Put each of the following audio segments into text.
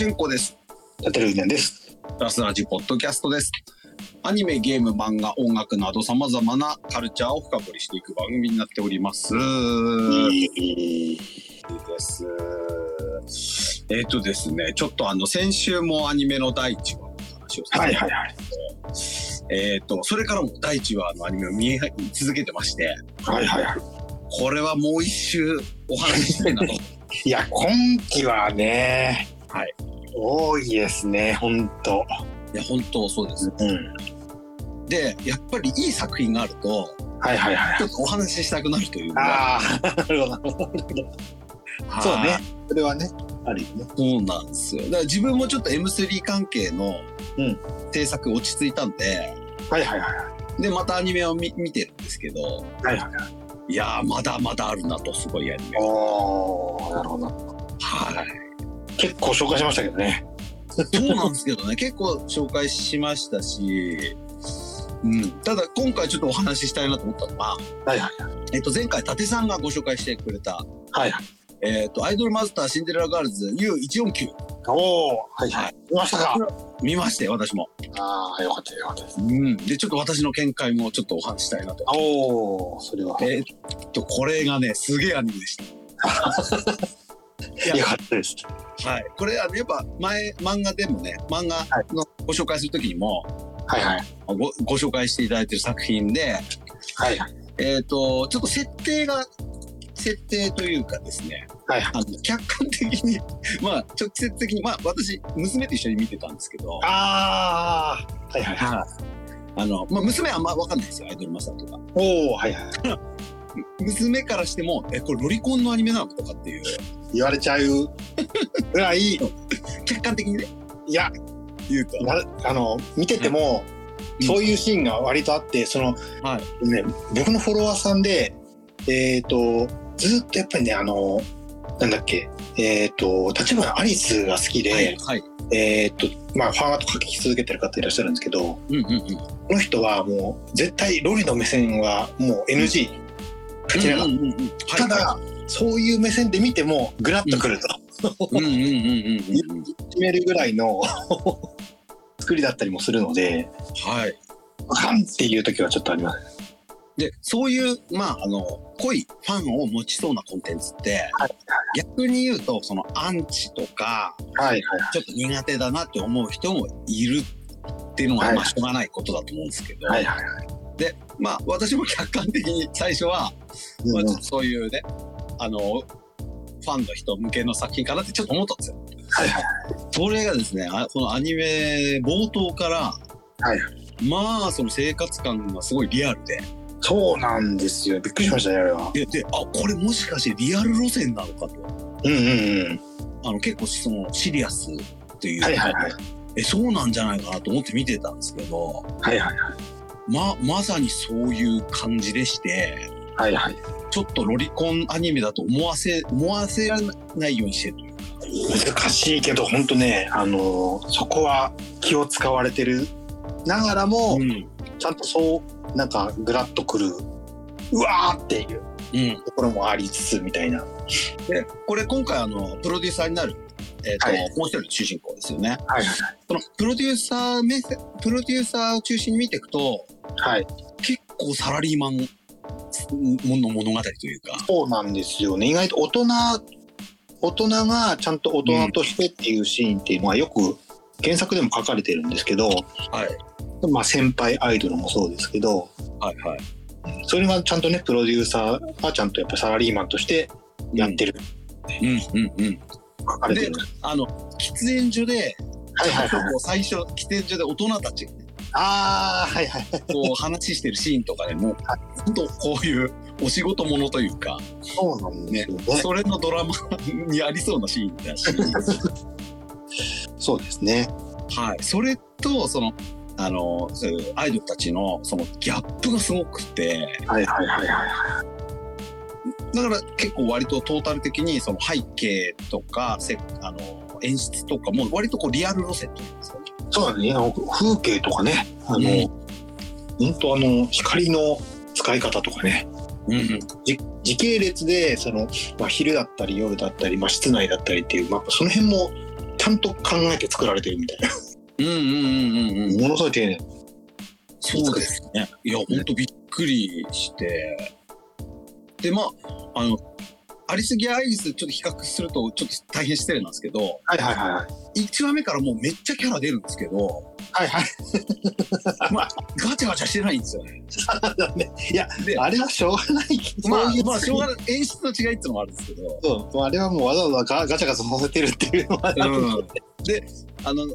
ジュンコです。立てるです。ラスラジポッドキャストです。アニメ、ゲーム、漫画、音楽など様々なカルチャーを深掘りしていく番組になっております。いいです。えっ、とですね、ちょっとあの、先週もアニメの第1話の話をさせてはいはいはい。えっ、と、それからも第1話のアニメを見続けてまして、はいはいはい。これはもう一周お話ししたいなと。いや、今期はね、はい。多いですね、ほんと。いや、本当そうです。うん。で、やっぱりいい作品があると、はいはいはいちょ。っとお話ししたくなるというか。ああ、なるほどなるほど。そうね。それはね、あるよね。そうなんですよ。だから自分もちょっと M3 関係のうん制作落ち着いたんで、はいはいはい。で、またアニメを見見てるんですけど、はいはいはい。いやー、まだまだあるなと、すごいアニメ。おー、なるほど。はい。結構紹介しましたけどね。そうなんですけどね、結構紹介しましたし、うん。ただ、今回ちょっとお話ししたいなと思ったのは、はいはいはい。えっと、前回、伊達さんがご紹介してくれた、はいはい。えっと、アイドルマスターシンデレラガールズ U149 おー、はいははいい。見ましたか？見まして、私も。ああ、よかったよかったです。うん。で、ちょっと私の見解もちょっとお話ししたいなと。おー、それは。えーっと、これがね、すげえアニメでした。いよかったです。はい。これ、あの、やっぱ前、漫画でもね、漫画のご紹介するときにも、はいはい。ごご紹介していただいてる作品で、はいはい。えーっと、ちょっと設定が、設定というかですね、はいはい。あの、客観的に、まあ、直接的に、まあ、私、娘と一緒に見てたんですけど、ああ、はいはいはい。はい。あの、まあ、娘はあんま分かんないですよ、アイドルマスターとか。おおはいはい。娘からしても、え、これロリコンのアニメなのとかっていう、言われちゃうぐらい、い客観的にね、や、言うと。なあの、見てても、うんそういうシーンが割とあって、その、はね、僕のフォロワーさんで、えっ、と、ずっとやっぱりね、あの、なんだっけ、えっ、と、立花アリスが好きで、はい、はい。えっ、と、まあ、ファンアート書き続けてる方いらっしゃるんですけど、うんうんうん。この人はもう、絶対ロリの目線はもう NG。口なかったうんうんうんうんただ、そういう目線で見ても、グラッとくると。うんうんうんうんうん。決めるぐらいの作りだったりもするので、はい。ファンっていう時はちょっとあります。で、そういう、まあ、あの、濃いファンを持ちそうなコンテンツって、はい逆に言うと、そのアンチとか、はいはいちょっと苦手だなって思う人もいるっていうのは、はいまあ、しょうがないことだと思うんですけど、はいはい。で、まあ、私も客観的に最初は、まあ、そういうね、あの、ファンの人向けの作品かなってちょっと思ったんですよ。はいはい。それがですね、あこのアニメ冒頭から、はいまあ、その生活感がすごいリアルで、そうなんですよ。びっくりしましたね、あれは。で、で、あ、これもしかしてリアル路線なのかと。うんうんうん。あの、結構そのシリアスっていう、はいはいはい。え、そうなんじゃないかなと思って見てたんですけど、はいはいま、まさにそういう感じでして、はい。はいはい。ちょっとロリコンアニメだと思わせ、思わせられないようにしてる。難しいけど、本当ね、あのそこは気を使われてるながらも、うん。ちゃんとそう、なんかグラッとくる、うわーっていううん。ところもありつつみたいな。で、これ今回あの、プロデューサーになる、えっ、と、はいもう一人の主人公ですよね。はいはいその、プロデューサー目線、プロデューサーを中心に見ていくと、はい。結構サラリーマンの物語というか、そうなんですよね。意外と大人、大人がちゃんと大人としてっていうシーンっていうのはよく原作でも書かれてるんですけど、はい。まあ先輩アイドルもそうですけど、はいはい。それがちゃんとね、プロデューサーがちゃんとやっぱサラリーマンとしてやってる、うんうんうん。書かれてる。あの、喫煙所で、はいはいはい。最初、喫煙所で大人たちがね、ああ、はいはい。こう話してるシーンとかでも、本当こういうお仕事ものというか、そうなんですよね。それのドラマ にありそうなシーンだし、そうですね。はい。それと、その、あの、アイドルたちのそのギャップがすごくて、はいはいはいはい。だから結構割とトータル的にその背景とか、せあの、演出とかも割とこうリアル路線というんですかね。そうなんですね。あの風景とかね、あの、うん本当あの、光の使い方とかね、うんうん。じ時系列でその、まあ、昼だったり夜だったり、まあ、室内だったりっていう、まあ、その辺もちゃんと考えて作られてるみたいな。うんうんうんうんうん。ものすごい丁寧。そうですね。いや、ほんとびっくりして。で、まあ、あの、アリスギアアイリスちょっと比較するとちょっと大変失礼なんですけど、はいはいはいはい。1話目からもうめっちゃキャラ出るんですけど、はいはい。ガチャガチャしてないんですよね。いや、で、あれはしょうがない。まあまあ、しょうがない。演出の違いっていうのもあるんですけど、そう、あれはもうわざわざガガチャガチャさせてるっていうのはあるんうんで、あの、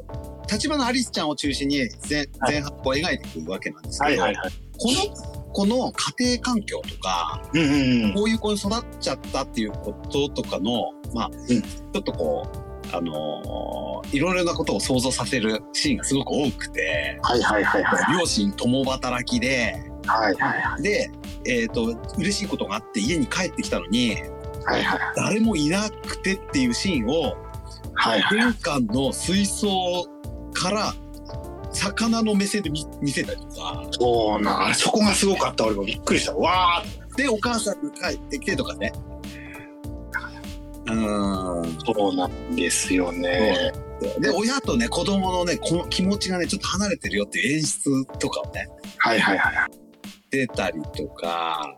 立花アリスちゃんを中心に前はい前半を描いていくわけなんですけど、はいはいはい。この、この家庭環境とか、うんうんうん。こういう子に育っちゃったっていうこととかの、まあ、んちょっとこう、あのーいろいろなことを想像させるシーンがすごく多くて、はいはいはいはい。両親共働きで、はいはいはい。で、えっ、と、嬉しいことがあって家に帰ってきたのに、はいはい誰もいなくてっていうシーンを、はいはい。玄関の水槽から魚の目線で見見せたりとか、そうな、あれそこがすごかった。俺もびっくりした。わーで、お母さんに帰ってきてとかね。うーん。そうなんですよね。で、親とね、子供のね、この気持ちがね、ちょっと離れてるよっていう演出とかをね、はいはいはい。出たりとか、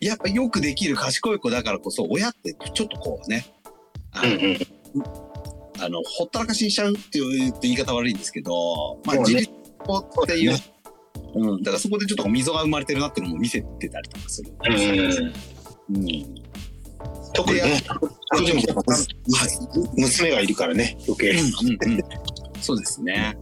やっぱよくできる賢い子だからこそ、親ってちょっとこうね、うんうん。あのほったらかしにしちゃうっていう言い方悪いんですけど、まあ、自立っていう、そううん、だからそこでちょっと溝が生まれてるなっていうのも見せてたりとかする。うんうん。特に娘がいるからね、余計。うんうんうん、そうですね。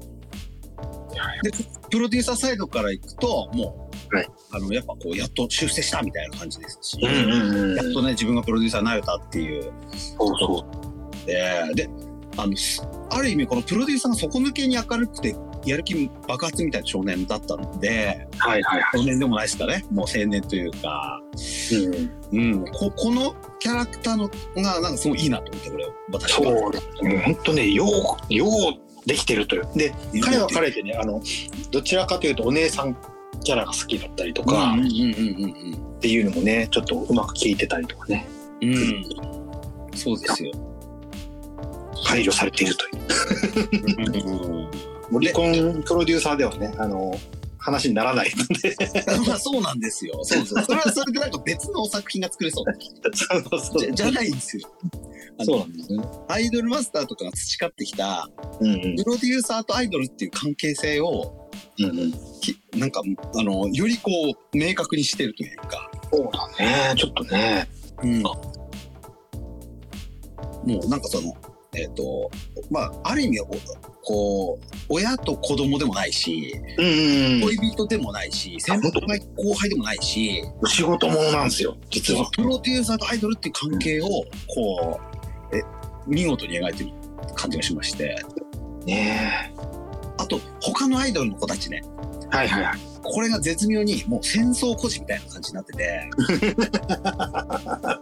で、プロデューサーサイドから行くと、もう、はいあの、やっぱこう、やっと出世したみたいな感じですし、うんうんうん。やっとね、自分がプロデューサーになれたっていう、そうそう。で、で、あの、すある意味このプロデューサーが底抜けに明るくて、やる気爆発みたいな少年だったので、はいはいは少年でもないですかね、もう青年というか、い。うん。うん、ここのキャラクターのが、なんかすごいいいなと思って、これ、私は。そう。もう本当ね、よう、ようできてるという。で、彼は彼でね、あの、どちらかというとお姉さんキャラが好きだったりとかうんうんうんうんっていうのもね、ちょっとうまく聞いてたりとかね、うん。うん。そうですよ。配慮されているという。うん森コンプロデューサーではね、あの、話にならないので。まあそうなんですよ。そうそう。それはそれでなんか別の作品が作れそう。そうそうじゃじゃないんですよ。そうなんですね。アイドルマスターとかが培ってきた、うんうんプロデューサーとアイドルっていう関係性を、うんうん。きなんか、あの、よりこう、明確にしてるというか、そうだね、ちょっとね。うん。もうなんかその、えっ、と、まあ、ある意味、おこう、親と子供でもないし、恋人でもないし、先輩後輩でもないし、うん。仕事ものなんですよ、実は。プロデューサーとアイドルっていう関係を、こう、え、見事に描いてる感じがしまして、ねあと、他のアイドルの子たちね、はいはいはい。これが絶妙にもう戦争孤児みたいな感じになってて、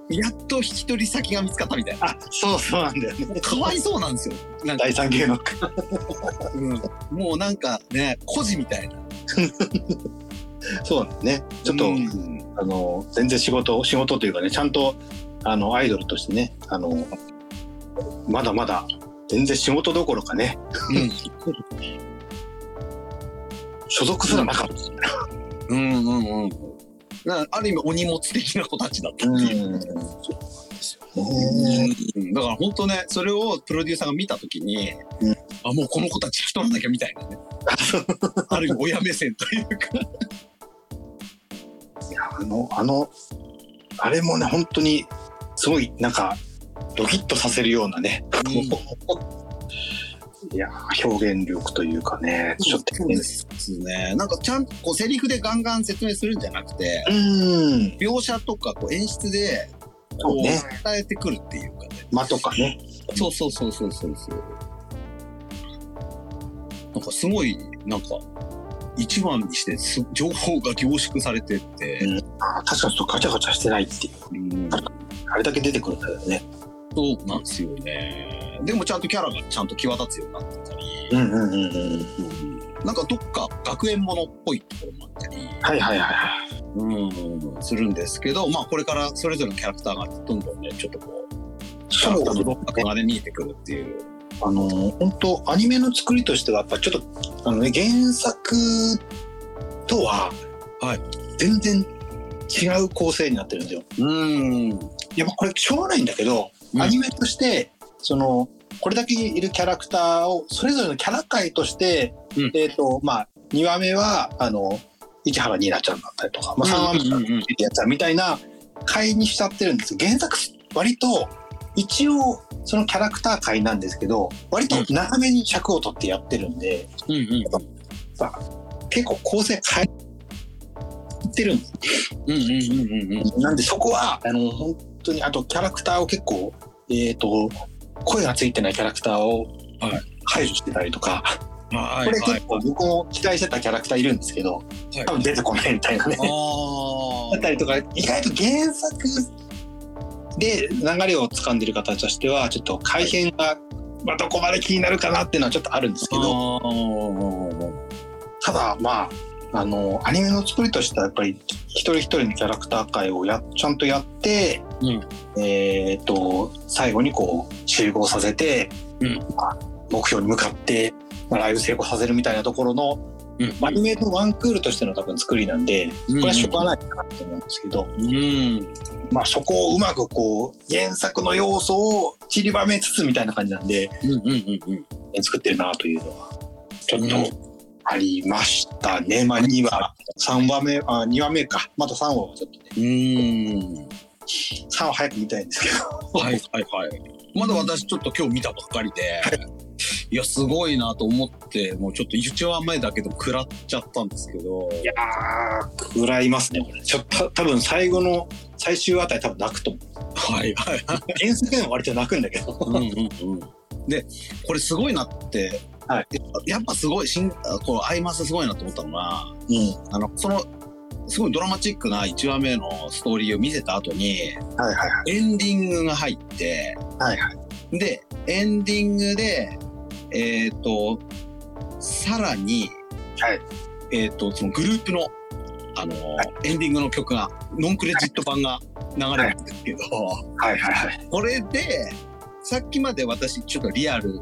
やっと引き取り先が見つかったみたいな。あ、そうそうなんだよね。かわいそうなんですよ。なんか、第三芸能うん、もうなんかね、孤児みたいな。そうなんだね。ちょっと、うんあの、全然仕事、仕事というかね、ちゃんと、あの、アイドルとしてね、あの、まだまだ、全然仕事どころかね、所属すらなかった。うん、うん、うんうん。なある意味お荷物的な子たちだったっていう。そうなんですよね。うんだから本当ね、それをプロデューサーが見たときに、うんあ、もうこの子たち引き取らなきゃみたいなね。ある意味親目線というか。いや、あの、あの、あれもね、本当に、すごい、なんか、ドキッとさせるようなね、いや、表現力というかね、ちょっとそうですね。なんかちゃんとこうセリフでガンガン説明するんじゃなくて、うん。描写とかこう演出で、こう伝えてくるっていうかね。間とかね。そうそうそうそうそうそう。なんかすごい、なんか、一番にしてす情報が凝縮されてって、あ確かにちょっとガチャガチャしてないっていう。うんあれだけ出てくるんだよね。そうなんですよね。でもちゃんとキャラがちゃんと際立つようになってたり、うんうんうんうん。うんなんかどっか学園ものっぽいところもあったり、はいはいはいはい。うん、するんですけど、まあこれからそれぞれのキャラクターがどんどんね、ちょっとこう、キャそうラクターのどっかがね、見えてくるっていうあの本当アニメの作りとしてはやっぱちょっとあの、ね、原作とははい全然違う構成になってるんですよ。うん。やっぱこれしょうがないんだけど、うんアニメとしてそのこれだけいるキャラクターをそれぞれのキャラ界として、うん。えっ、とまあ2話目はあの市原ニーナちゃんだったりとか、まあ、3話目はうんうん。うんやつみたいな回にしちゃってるんです。原作割と一応そのキャラクター界なんですけど割と長めに尺を取ってやってるんで、うんうん結構構成変えてるんです。なんでそこはあの本当にあとキャラクターを結構えっ、と声がついてないキャラクターをはい排除してたりとか、はいこれはい結。構僕も期待してたキャラクターいるんですけど、い多分出てこないみたいなね。あだったりとか意外と原作で流れを掴んでる方としてはちょっと改変が、まあ、どこまで気になるかなっていうのはちょっとあるんですけどあ。ただまああのアニメの作りとしてはやっぱり一人一人のキャラクター会をやちゃんとやって、うん。えっ、と最後にこう集合させて、うん。まあ目標に向かって、まあ、ライブ成功させるみたいなところの、うん。アニメのワンクールとしての多分作りなんでこうん。れはしょうがないかなと思うんですけど、うん。まあ、そこをうまくこう原作の要素を散りばめつつみたいな感じなんでうんうんうんうん。作ってるなというのはちょっうん。とありましたね。まあ2話3話目あ2話目かまた3話はちょっとねうーん。3話早く見たいんですけどはいはいはい。まだ私ちょっと今日見たばっかりで、いや、すごいなと思って、もうちょっと1話前だけど食らっちゃったんですけど、いやー食らいますねこれちょっと多分最後の最終あたり多分泣くと思うはいはいはい。原作でも割と泣くんだけどうんうんうん。で、これすごいなって、はい。やっぱすごい、しんこうアイマスすごいなと思ったのが、うん。あの、その、すごいドラマチックな1話目のストーリーを見せた後に、はいはいはい。エンディングが入って、はいはい。で、エンディングで、えっ、と、さらに、はい。えっ、と、そのグループの、あの、エンディングの曲が、ノンクレジット版が流れるんですけど、はいはいはい。これで、さっきまで私、ちょっとリアル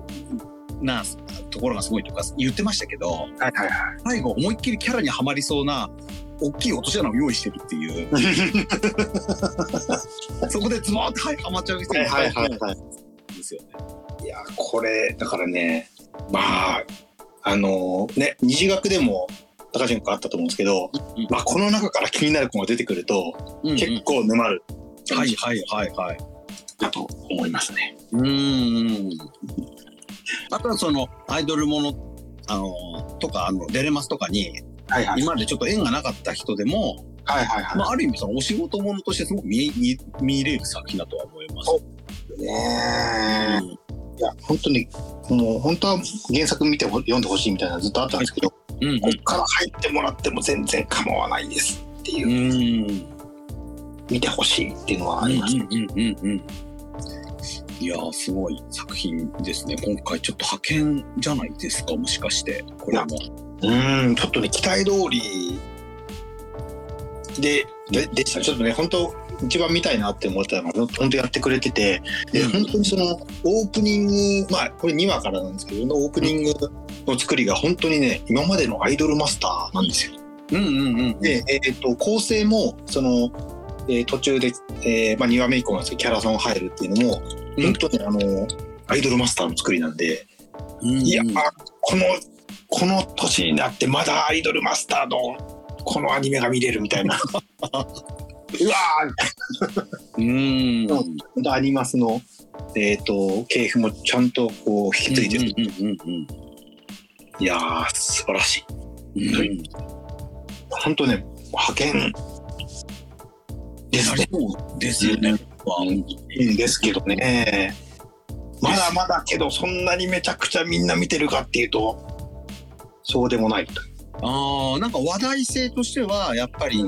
なところがすごいとか言ってましたけど、はいはいはい最後思いっきりキャラにはまりそうな、大きい落とし穴を用意してるっていう、そこでズボーってはいはまっちゃう人がいっぱいいるんですよね。いやこれだからねまああのね二次学でも高島君あったと思うんですけど、うんまあ、この中から気になる子が出てくると、うんうん結構沼るはいはいはいはい。だと思いますね。うーん。あとはそのアイドルもの、あの、とか、あの、デレマスとかに、はいはい今までちょっと縁がなかった人でも、はいはいはまあ、ある意味そのお仕事ものとしてすごく見見見れる作品だとは思います。い。ねえいや本当にもう本当は原作見てほ読んでほしいみたいなのずっとあったんですけど、うんうん。こっから入ってもらっても全然構わないですっていう、うん。見てほしいっていうのはあります。うんうんうんうん。いやーすごい作品ですね。今回ちょっと派遣じゃないですか、もしかして。これも。うん、ちょっとね、期待通りで、で、でした。ちょっとね、本当一番見たいなって思ったのが、本当やってくれてて、で、うん本当にその、オープニング、まあ、これ2話からなんですけど、オープニングの作りが本当にね、今までのアイドルマスターなんですよ。うんうんうん。で、えっ、と、構成も、その、えー途中で、えーまあ、2話目以降なんですけど、キャラソン入るっていうのも、うん本当にあの、アイドルマスターの作りなんで、うんうんいや、この、この年になってまだアイドルマスターのこのアニメが見れるみたいな。うわうん。ーほんとアニマスの、えっ、と、系譜もちゃんとこう引き継いでる。いやー、素晴らしい。うん。うん。本当ね、派遣ですね。そうですよね。いいんですけどね。まだまだけど、そんなにめちゃくちゃみんな見てるかっていうと、そうでもないと。ああ、なんか話題性としては、やっぱり、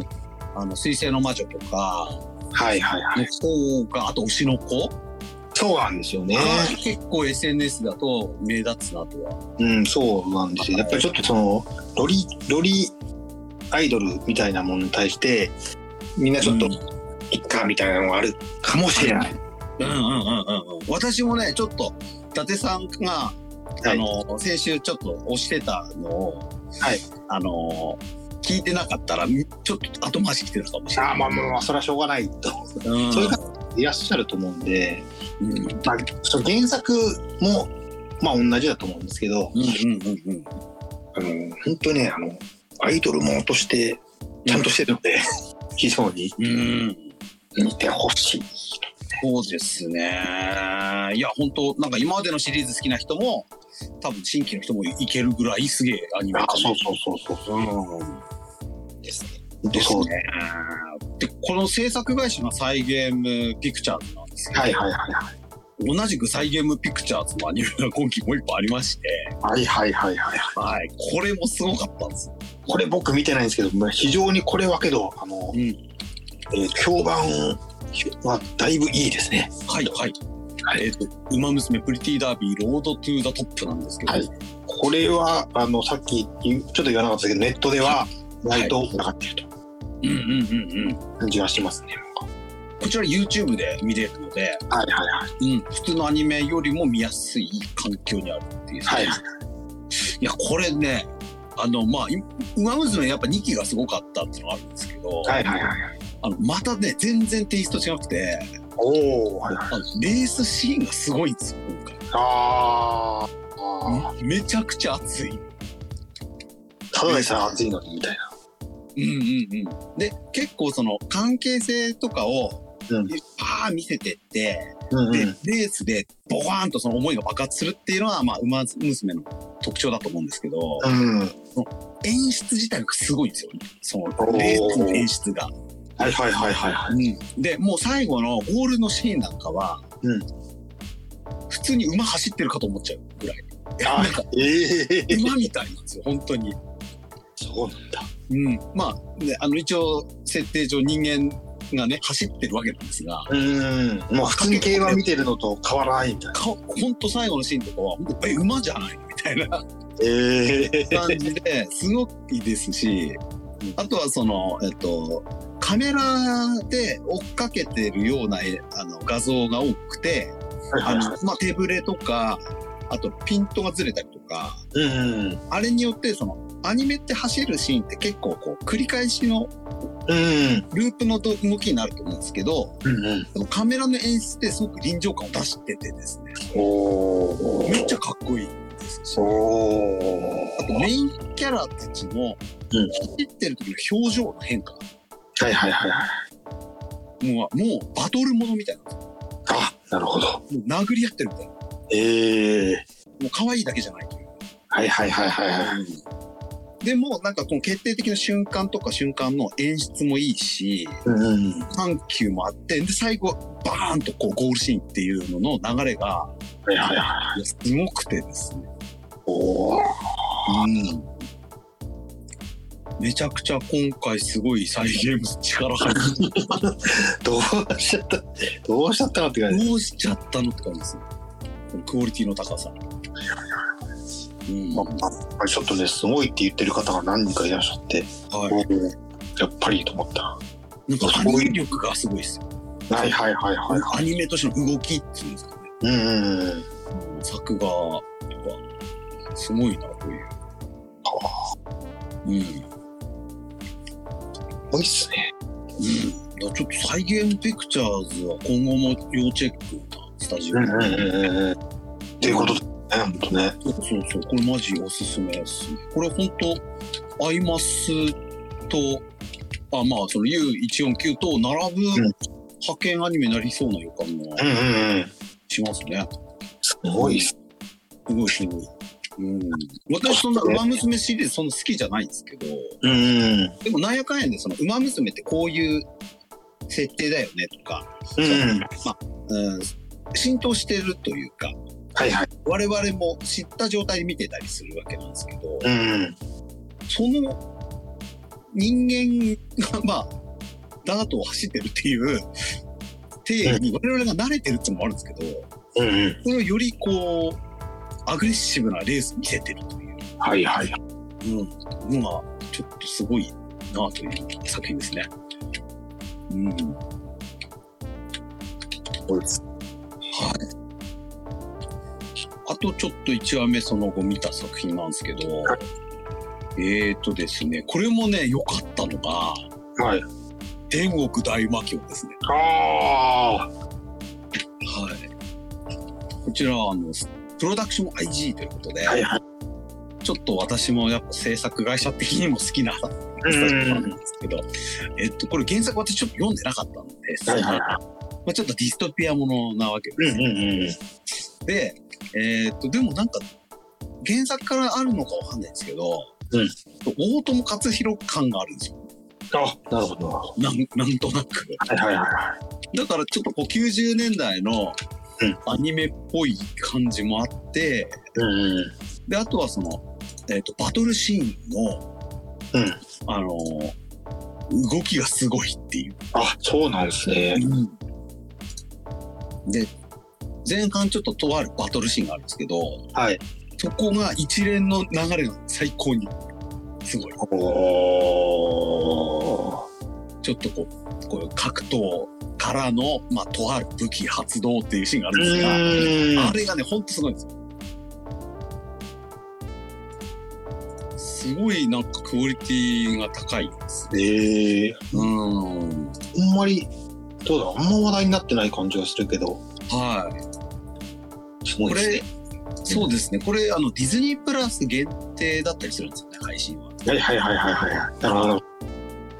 あの、水星の魔女とか、はいはいはい。の方が、あと推しの子そうなんですよね。が結構 SNS だと目立つなとは。うん、そうなんですよ。やっぱりちょっとその、ロリ、ロリアイドルみたいなものに対して、みんなちょっと、いっかみたいなのがあるかもしれない。うんうんうんうんうん。私もね、ちょっと、達さんが、はいあの、先週ちょっと押してたのを、はい。あの、聞いてなかったら、ちょっと後回し来てたかもしれない。あーまあまあまあ、それはしょうがないと。うんそういう方いらっしゃると思うんで、うんまあ、原作も、まあ同じだと思うんですけど、うんうんうんうん。あの、本当にね、あの、アイドルものとして、ちゃんとしてるので、非常にうん。見てほしい。そうですね。いや、本当なんか今までのシリーズ好きな人も、多分新規の人もいけるぐらいすげえアニメそうそうそうそう。うん。ですね。です。ね。で、この制作会社がサイゲームピクチャーズなんですけど、はいはいはいはい。同じくサイゲームピクチャーズのアニメが今期もう一個ありまして、はいはいはいはい。はい。これもすごかったんですよ。これ僕見てないんですけど、まあ非常にこれはけど、あの、うん。えー評判はだいぶいいですね。はいはい。はいえっ、と、ウマ娘プリティーダービー Road to the Top なんですけど、はいこれは、あの、さっきちょっと言わなかったけど、ネットでは、割と上がってるとうんうんうんうん。感じがしますね。こちら YouTube で見れるので、はいはいはい。うん、普通のアニメよりも見やすい環境にあるっていう。はいはい。いや、これね、あの、まあ、いウマ娘やっぱ2期がすごかったっていうのがあるんですけど、はいはいはい。あの、またね、全然テイスト違くて、おお。あのレースシーンがすごいんですよ、今回。あーあめちゃくちゃ熱い。ー。ただでさえ暑いのにみたいな。うんうんうん。で、結構その関係性とかを、うんパー見せてって、で、うんうん。レースでボワーンとその思いが爆発するっていうのは、まあ、馬娘の特徴だと思うんですけど、うん。演出自体がすごいんですよ。そのレースの演出が。はいはいはいはいはい。うん、で、もう最後のゴールのシーンなんかは、うん普通に馬走ってるかと思っちゃうぐらい。あなんかええ馬みたいなんですよ、本当に。そうなんだ。うん。まあ、ね、あの一応、設定上人間がね、走ってるわけなんですが、うん。もう普通に競馬見てるのと変わらないみたいな。か本当最後のシーンとかは、本当え、馬じゃないのみたいなええ感じで、すごいですし、あとはその、えっと、カメラで追っかけてるようなえあの画像が多くて。あのまあ、手ぶれとか、あとピントがずれたりとか、うん。あれによってそのアニメって走るシーンって結構こう繰り返しのうん。ループの動きになると思うんですけど、うんうん。そのカメラの演出ですごく臨場感を出しててですね、おめっちゃかっこいいですし、おあとメインキャラたちのうん走ってる時の表情の変化はいはいはいはい。もう、もうバトルものみたいな。あ、なるほど。もう殴り合ってるみたいな。もええう可愛いだけじゃないという。はいはいはいはいはい。でも、なんかこの決定的な瞬間とか瞬間の演出もいいし、うんうん。緩急もあって、で、最後、バーンとこうゴールシーンっていうのの流れが、はいはいはい。すごくてですね。おお。うん。めちゃくちゃ今回すごい再現力入る。どうしちゃったどうしちゃったのって感じ。どうしちゃったのって感じですね。クオリティの高さ。うん。まあ、ちょっとね、すごいって言ってる方が何人かいらっしゃって、はい。やっぱりと思った。なんかアニメ力がすごいですよ。はいはいはいはいはアニメとしての動きっていうんですかね。い。うんうんうん。作画やっぱすごいなという。うん。うん。多いっすね。だからちょっと再現ピクチャーズは今後も要チェックなスタジオ。うんうんうんうんうん。っていうことですね、ほんとね。そうそうそう。これマジおすすめですね。これ本当アイマスと、あ、まあ、その U149 と並ぶん派遣アニメになりそうな予感がうんうんうん。しますね。すごいっす。すごいすごい。うん。私そんな馬娘シリーズそんな好きじゃないんですけど、うんうん。でもなんやかんやでその馬娘ってこういう設定だよねとか、うん。うん、浸透してるというか、はいはい。我々も知った状態で見てたりするわけなんですけど、うん。その人間がまあ、ダートを走ってるっていう定義に我々が慣れてるっていうのもあるんですけど、うんうん。それをよりこう、アグレッシブなレースに見せてるという。はいはい。うん、のがちょっとすごいなという作品ですね。うん。はい。そうです。とちょっと1話目その後見た作品なんですけど、はいえーとですね、これもね、良かったのが、はい。天国大魔教ですね。あはい。こちらは、あの、プロダクション IG ということで、あ。はいはい。ちょっと私もやっぱ制作会社的にも好きななんですけど、えっと、これ原作私ちょっと読んでなかったんですはいはいはまあ、ちょっとディストピアものなわけです。うんうんうん。で、えーっと、でもなんか、原作からあるのかわかんないんですけど、うん大友克洋感があるんですよ。あ、なるほど。なんなんとなく。はいはいはい。だからちょっとこう90年代のうんアニメっぽい感じもあって、うんうん。で、あとはその、えーっと、バトルシーンの、うん。あのー動きがすごいっていう。あ、そうなんですね。で、前半ちょっととあるバトルシーンがあるんですけど、はい。そこが一連の流れが最高にすごい。おちょっとこう、こういう格闘からの、まあ、とある武器発動っていうシーンがあるんですが、ーあれがね、ほんとすごいんですよ。すごいなんかクオリティが高いですね。ええうん。あんまり、どうだ、あんま話題になってない感じがするけど、はい。すごいですねこれ。、そうですね。これ、あの、ディズニープラス限定だったりするんですよね、配信は。はいはいはいはいはい。なるほど。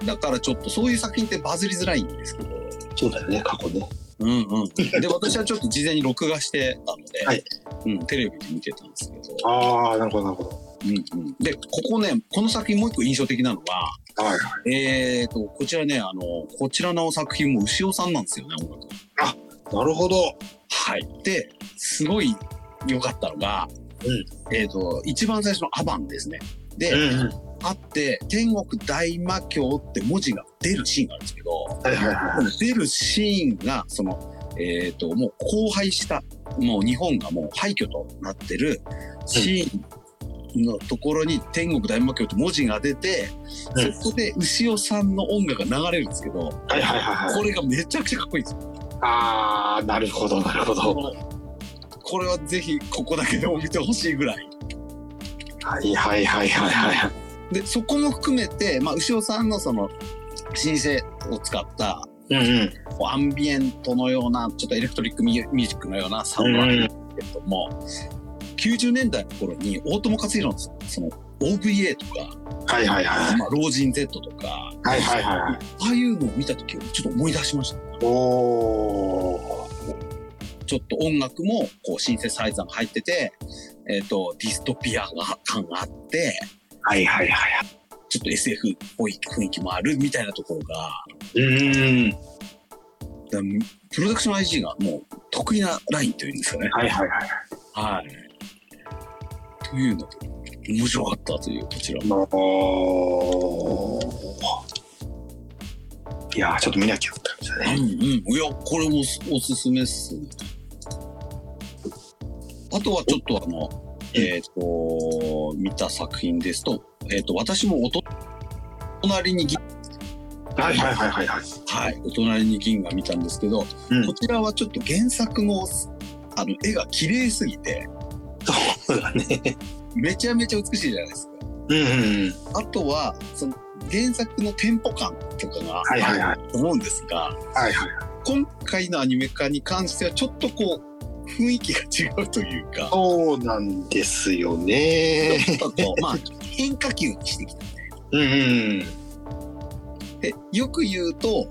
だからちょっとそういう作品ってバズりづらいんですけど。そうだよね、過去ね。うんうん。で、私はちょっと事前に録画してたので、はいうん、テレビで見てたんですけど。ああ、なるほどなるほど。うんうん、で、ここね、この作品もう一個印象的なのが、はいはい。えーと、こちらね、あの、こちらの作品も牛尾さんなんですよね、音楽が。なるほど。はい。で、すごい良かったのが、うんえーと、一番最初のアバンですね。で、うん。あって、天国大魔教って文字が出るシーンがあるんですけど、はいはいはこの出るシーンが、その、えっ、と、もう荒廃した、もう日本がもう廃墟となってるシーンのところに天国大魔教って文字が出て、うんそこで牛尾さんの音楽が流れるんですけど、い。はいはいはいはい。これがめちゃくちゃかっこいいんですよ。ああ、なるほどなるほど。これはぜひここだけでも見てほしいぐらい。はいはいはいはいはい。で、そこも含めて、まあ、牛尾さんのその、シンセを使った、うんうん。アンビエントのような、ちょっとエレクトリックミュージックのようなサウンドがあるんですけれども、90年代の頃に大友克洋のその OVA とか、はいはいはい。まあ、老人 Z とか、はいはいはい。ああいうのを見た時をちょっと思い出しました。おー。ちょっと音楽もこうシンセサイザーが入ってて、えっ、と、ディストピアが感があって、はいはいはい。ちょっと SF っぽい雰囲気もあるみたいなところが、うーん。だプロダクション IG がもう得意なラインというんですかね。はいはいはい。はい。というので、面白かったという、こちら。いやー、ちょっと見なきゃって感じだうんね。うん。いや、これもおすすめっすね。あとはちょっとあの、えっ、と、見た作品ですと、えっ、と、私もおと、隣に銀、はいはいはいはいはい。はい、お隣に銀河見たんですけど、うんこちらはちょっと原作の、あの、絵が綺麗すぎて、そうだね。めちゃめちゃ美しいじゃないですか。うんうんうん。あとは、その、原作のテンポ感とかがはいはいはいあると思うんですが、はいはい。今回のアニメ化に関してはちょっとこう、雰囲気が違うというか、そうなんですよね。ちょっとまあ、変化球にしてきた。うんうん。で、よく言うと、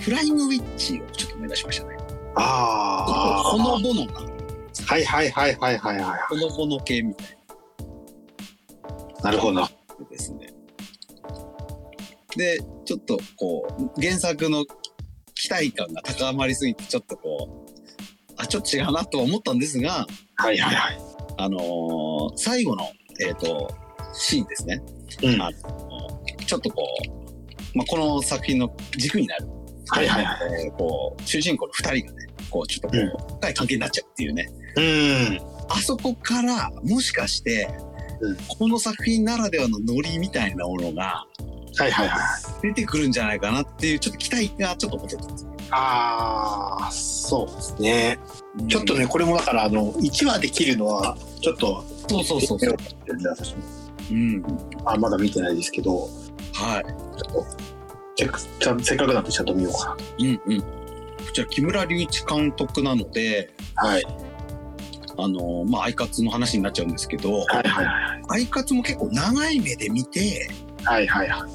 フライングウィッチをちょっと思い出しましたね。ああ。ほのぼのな、はいはいはいはいはいはほのぼの系みたいい。なるほど。なですね。で、ちょっとこう、原作の期待感が高まりすぎて、ちょっとこう、あ、ちょっと違うなとは思ったんですが、はいはいはい。あのー最後の、えっ、と、シーンですね。うん。あちょっとこう、まあ、この作品の軸になる、はいはいはい。えーこう、主人公の二人がね、こう、ちょっとこう、深い関係になっちゃうっていうね。うん。あそこから、もしかして、うんこの作品ならではのノリみたいなものがはいはいはい。出てくるんじゃないかなっていう、ちょっと期待がちょっと持てたんですよ。ああ、そうですね。ちょっとね、これもだから、あの、1話できるのは、ちょっと、そうそうそうそう。うん。あ、まだ見てないですけど、はい。ちょっと、せっかくなんでちゃんと見ようかうんうん。こちら木村隆一監督なので、な。はい。あのまあ、アイカツの話になっちゃうんですけど、はいはいはい。アイカツも結構長い目で見て、はいはいはい。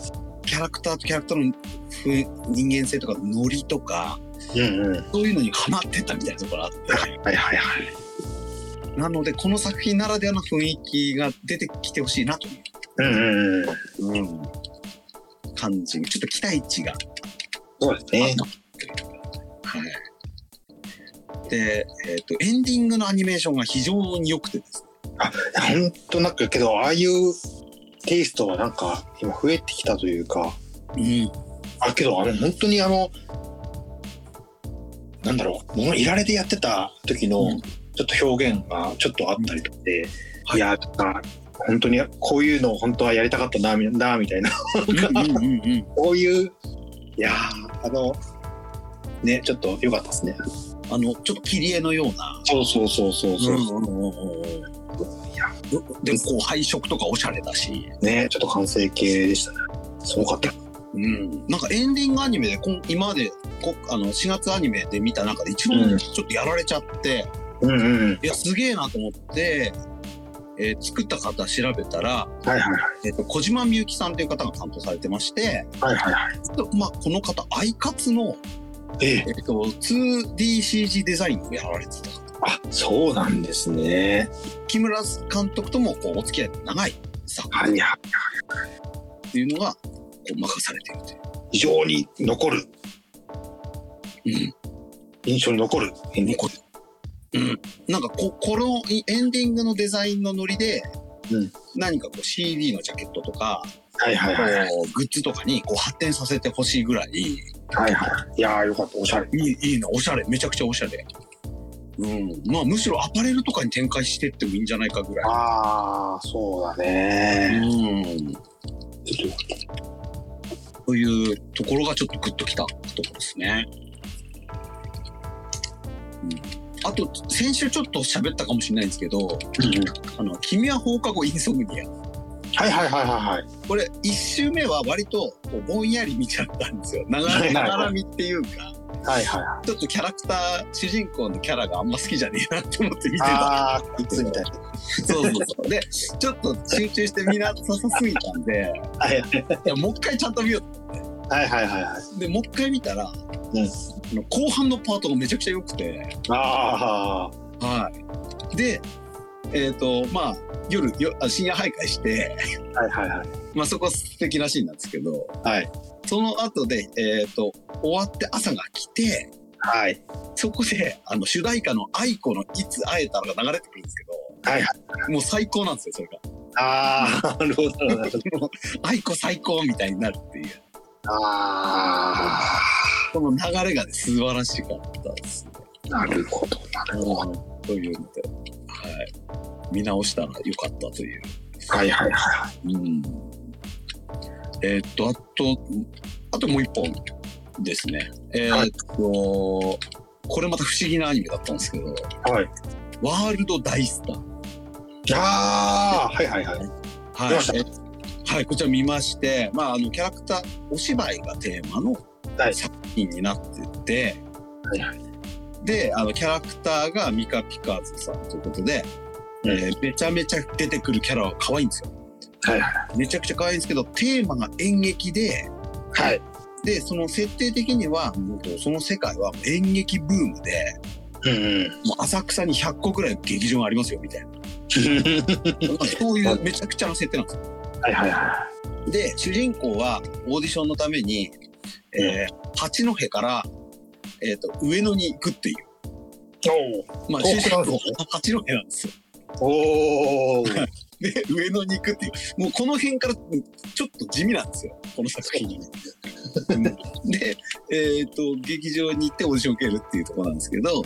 キャラクターとキャラクターのふ人間性とかノリとか、うんうん。そういうのにハマってったみたいなところあって、はいはいはい。なので、この作品ならではの雰囲気が出てきてほしいなというんうんうん。う、うん、感じに、ちょっと期待値がそうですね。はい。で、えっ、と、エンディングのアニメーションが非常に良くてですね。ほんとなんかけど、ああいうテイストはなんか今増えてきたというか、うん。あ、けどあの本当にあの、なんだろう、ものいられでやってた時のうんちょっと表現がちょっとあったりとかで、はいいや、本当にこういうのを本当はやりたかったな、みたいな、うんうんうんうん。こういう、いやーあの、ね、ちょっと良かったですね。あの、ちょっと切り絵のような。そうそうそうそうそう。うんうんうんうんでもこう配色とかおしゃれだし、ね、ちょっと完成形でしたね。すごかった。うん、なんかエンディングアニメでこん今までこあの4月アニメで見た中で一番うんちょっとやられちゃって、うんうん。いやすげえなと思って、えー作った方調べたら、はいはいはい。えー、と小島みゆきさんという方が担当されてまして、はいはいはい。まあ、この方アイカツの、えええー、と 2DCG デザインをやられてたあ、そうなんですね。木村監督ともこうお付き合いの長い作品はいはい。っていうのがこう任されているという。非常に残る、うん印象に残る残る。うん。なんかこ、このエンディングのデザインのノリで、うん何かこう CD のジャケットとか、はいはいはい。グッズとかにこう発展させてほしいぐらい、いはいはい。いやーよかった、おしゃれ。い、いいな、おしゃれ、めちゃくちゃおしゃれ。うん。まあ、むしろアパレルとかに展開してってもいいんじゃないかぐらい。ああ、そうだうね。ん。ちょっというところがちょっとグッときたところですね。うん、あと、先週ちょっと喋ったかもしれないんですけど、とあの、君は放課後インソムニア。はいはいはいはいはい。これ、一周目は割とこうぼんやり見ちゃったんですよ。ながら見っていうか、はいはいはい。ちょっとキャラクター、主人公のキャラがあんま好きじゃねえなって思って見てた。ああ、こいつみたいな。そうそうそう。で、ちょっと集中して見なさすぎたんで、はいいやもう一回ちゃんと見よはいはいはいはい。う。で、もう一回見たら、んあの後半のパートがめちゃくちゃ良くて、あはい。で、えっ、と、まあ、夜よあ深夜徘徊して、あ、はいはいはい。まあそこ素敵なシーンなんですけど、はい。その後で、えっ、と、終わって朝が来て、はい。そこで、あの、主題歌の愛子のいつ会えたらが流れてくるんですけど、はいはもう最高なんですよ、それが。ああ、なるほどなるほど。愛子最高みたいになるっていう。あこの流れがね、素晴らしかったですね。あ、なるほどなるほど。というので、はい。見直したらよかったという。はいはいはうん。えーっと、あと、あともう一本ですね。えーっと、これまた不思議なアニメだったんですけど、い。はい。ワールド大スター。ああ、はいはいはい。はいはい、こちら見まして、まあ、あの、キャラクター、お芝居がテーマのはい作品になってて、はいはい。で、あの、キャラクターがミカ・ピカーズさんということで、うんえーめちゃめちゃ出てくるキャラは可愛いんですよ。はいはめちゃくちゃ可愛いんですけど、テーマが演劇で、い。はい。で、その設定的には、もうその世界は演劇ブームで、うんうん。もう浅草に100個ぐらい劇場がありますよ、みたいな。そういうめちゃくちゃな設定なんですよ。はいはいはで、主人公はオーディションのために、えー八戸から、えっ、と、上野に行くっていう。い。まあ、主人公八戸なんですよ。おお。上野に行くっていう。もうこの辺からちょっと地味なんですよ。この作品。で、えっ、と、劇場に行ってオーディション受けるっていうところなんですけど。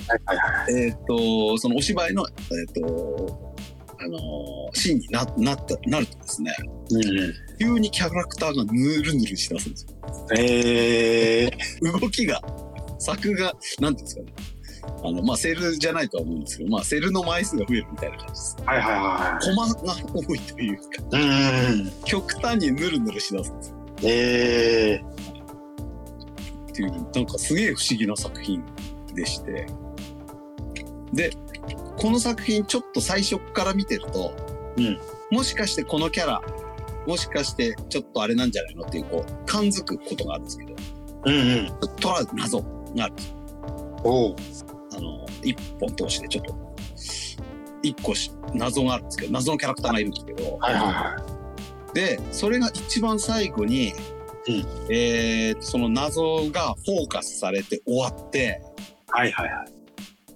えっ、と、そのお芝居の、えっ、と、あのーシーンにななった、なるとですね、うんうん。急にキャラクターがヌルヌルしだすんですよ。ええ 動きが、作が、なんていうんですかね。あの、まあ、セルじゃないとは思うんですけど、まあ、セルの枚数が増えるみたいな感じです。はいはいはコマが多いというか、い。うん。極端にヌルヌルしだすんですよ。ええっていう、なんかすげえ不思議な作品でして。で、この作品ちょっと最初から見てると、うんもしかしてこのキャラ、もしかしてちょっとあれなんじゃないのっていう、こう、感づくことがあるんですけど、うんうん。とは謎があるんですよおう。あの、一本通してちょっと、一個し謎があるんですけど、謎のキャラクターがいるんですけど、はいはいはで、それが一番最後に、うんえーその謎がフォーカスされて終わって、い。はいはいはい。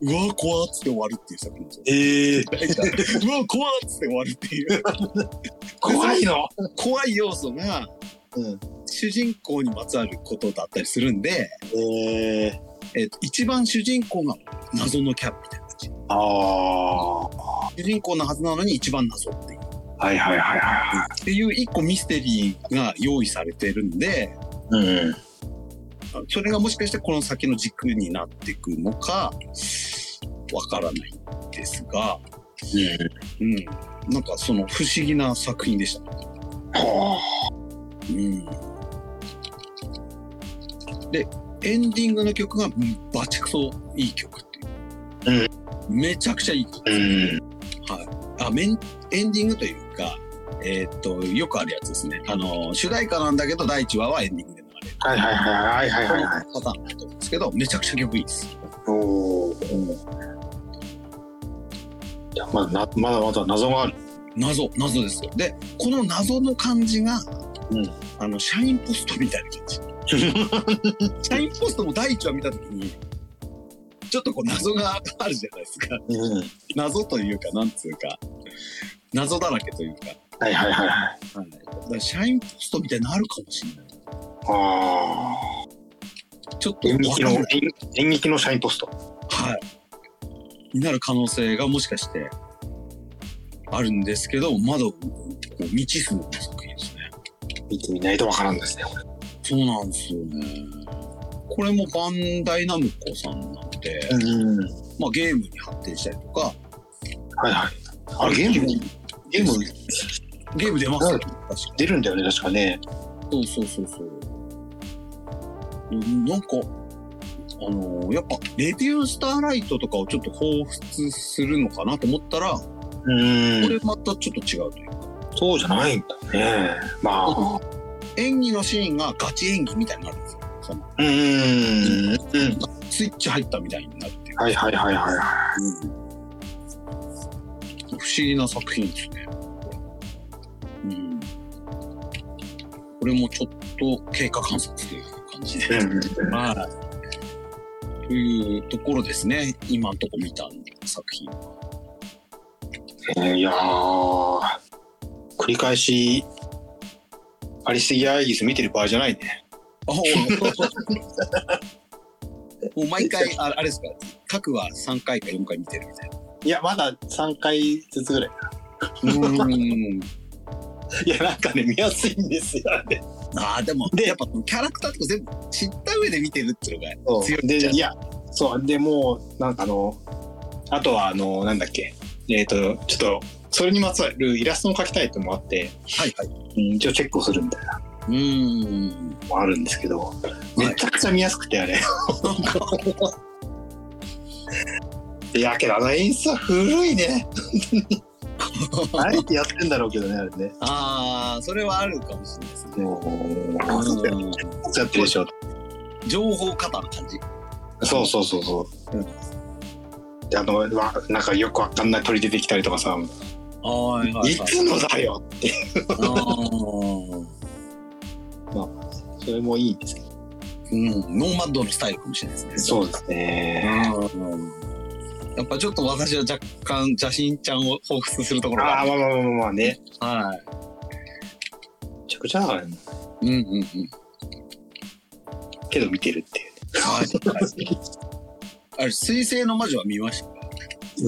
うわ、怖っつって終わるっていう作品ですよ。ええ うわ、怖っつって終わるっていう。怖いの？怖い要素が、うん。主人公にまつわることだったりするんで、えええっと一番主人公が謎のキャラみたいな感じ。ああ。は主人公のはずなのに一番謎っていう。いはいはいはっていう一個ミステリーが用意されてるんで、い。うん。それがもしかしてこの先の軸になっていくのか、わからないんですが、うん。なんかその不思議な作品でした。はうん。で、エンディングの曲がうんバチクソいい曲っていう。めちゃくちゃいい曲あ。うん。あメンエンディングというか、えーっと、よくあるやつですね。あの、主題歌なんだけど、第1話はエンディングで流れる。はいはいはいはいはいはい。パターンだと思うんですけど、めちゃくちゃ曲いいです。おお。いやまだなまだまだ謎がある。謎、謎ですよ。で、この謎の感じが、うんあの、シャインポストみたいな感じ。シャインポストも第1話見たときに、ちょっとこう謎があるじゃないですか。うん。謎というか、なんつうか、謎だらけというか、はいはいはいはい。はい、だからシャインポストみたいになるかもしれない。あちょっとあ。演劇の演演劇のシャインポスト。はい。になる可能性がもしかしてあるんですけど、まだ未知数の作品ですね。見てみないとわからんですね。そうなんですよね。これもバンダイナムコさんなので、うん。まあゲームに発展したりとか、はいはい。あれゲーム？ゲーム？ゲーム？出ますよ、確か出るんだよね確かね。そうそうそうそう。うんなんか、あのやっぱ、レビュースターライトとかをちょっと彷彿するのかなと思ったら、こうん。れまたちょっと違うというか、そうじゃないんだね。まあ。演技のシーンがガチ演技みたいになるんですよ。そのうん。うん。スイッチ入ったみたいになるっていう。はいはいはいはいは不思議な作品ですね。うん。これもちょっと経過観察という感じで。い。うん。はい。というところですね。今んとこ見た作品。えーいやー繰り返しアリスギアイギス見てる場合じゃないね。あ もう毎回、ああれですか、各は3回か4回見てるみたいな。いやまだ3回ずつぐらい。うん。いやなんかね見やすいんですよあれ。ああ、でも、でやっぱキャラクターとか全部知った上で見てるっていうのが強いでい？やそうでもうなんかあのあとはあのなんだっけ？えっ、とちょっとそれにまつわるイラストを描きたいともあって、はいはい。うん、一応チェックをするみたいなうん。あるんですけどめちゃくちゃ見やすくてあれ。いやけどあの演出は古いね。あえてやってんだろうけどねあれね。ああ、それはあるかもしれないですね。ってるでしょ。情報型の感じ。そうそうそうそう。であのわなんかよくわかんない鳥出てきたりとかさ、はいはいはいいつのだよってあーそれもいいんですけど。うん、ノーマッドのスタイルかもしれないですね。そうですね。うんやっぱちょっと私は若干邪神ちゃんを彷彿するところがああまあまあまあまあね。はめちゃくちゃだねい。うんうんうん。けど見てるっていう。はい。はいあれ、水星の魔女は見ました？か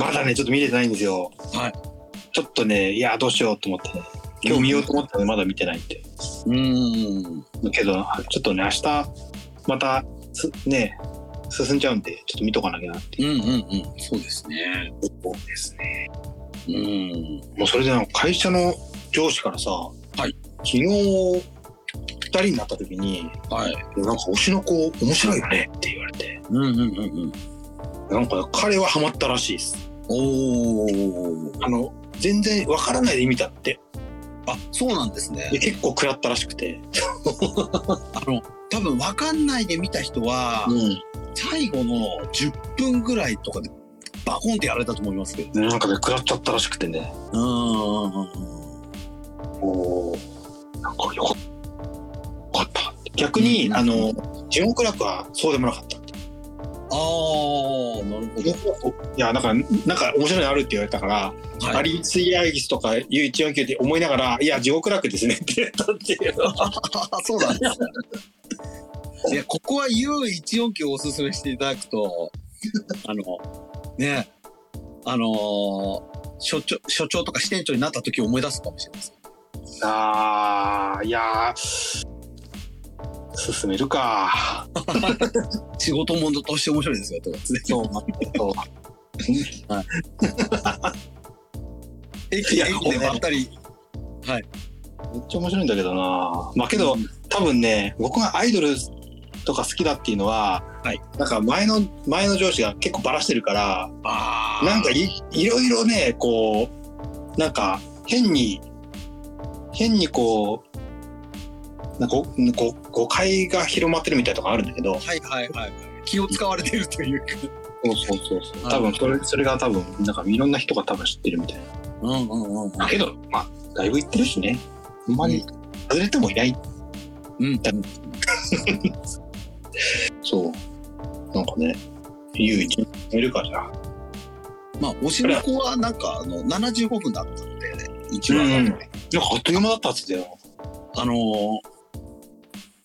まだねちょっと見れてないんですよ。はい。ちょっとねいやどうしようと思ってね。今日見ようと思ったのにまだ見てないって。うーん。けどちょっとね明日またつね進んじゃうんで、ちょっと見とかなきゃなってうんうんうん。そうですね。いうですね。うん。もうそれでなんか会社の上司からさ、はい昨日、二人になった時に、はい。なんか推しの子面白いよねって言われて、うんうんうんうん。なんか彼はハマったらしいです。おー。あの、全然わからないで見たって。あ、そうなんですねで。結構食らったらしくて。あの、多分わかんないで見た人は、うん。最後の10分ぐらいとかでバコンってやられたと思いますけど。なんかね、食らっちゃったらしくてね。うん。おーなんかよかった。逆に、うんあの、地獄楽はそうでもなかった。ああ、なるほど。いや、なんか、なんか面白いのあるって言われたから、はいアリスイアイギスとか U149 って思いながら、いや、地獄楽ですねって言ったっていう。そうなんですね。いや、ここは U149 をおすすめしていただくと、あの、ね、あのー所長、所長とか支店長になった時を思い出すかもしれません。あー、いやー、進めるか。仕事ものとして面白いですよ、とか。そう、そう。駅いや駅でばったり。めっちゃ面白いんだけどな。まあけど、多分ね、僕がアイドルとか好きだっていうのは、はいなんか前の、前の上司が結構バラしてるから、あーなんかいいろいろね、こう、なんか変に、変にこう、なんかごご誤解が広まってるみたいなとこあるんだけど、はいはいはい。気を使われてるというか。そうそうそうそうはい多分それそれが多分なんかいろんな人が多分知ってるみたいうんうんうんうん。な。けどまあだいぶ言ってるしね。あんまり外れてもいない。うん。そう。なんかね、唯一いるからじゃあ。まあ、推しの子はなんか、あの、75分だったので、一話が、うんなんかあっという間だったっつってよ。あのー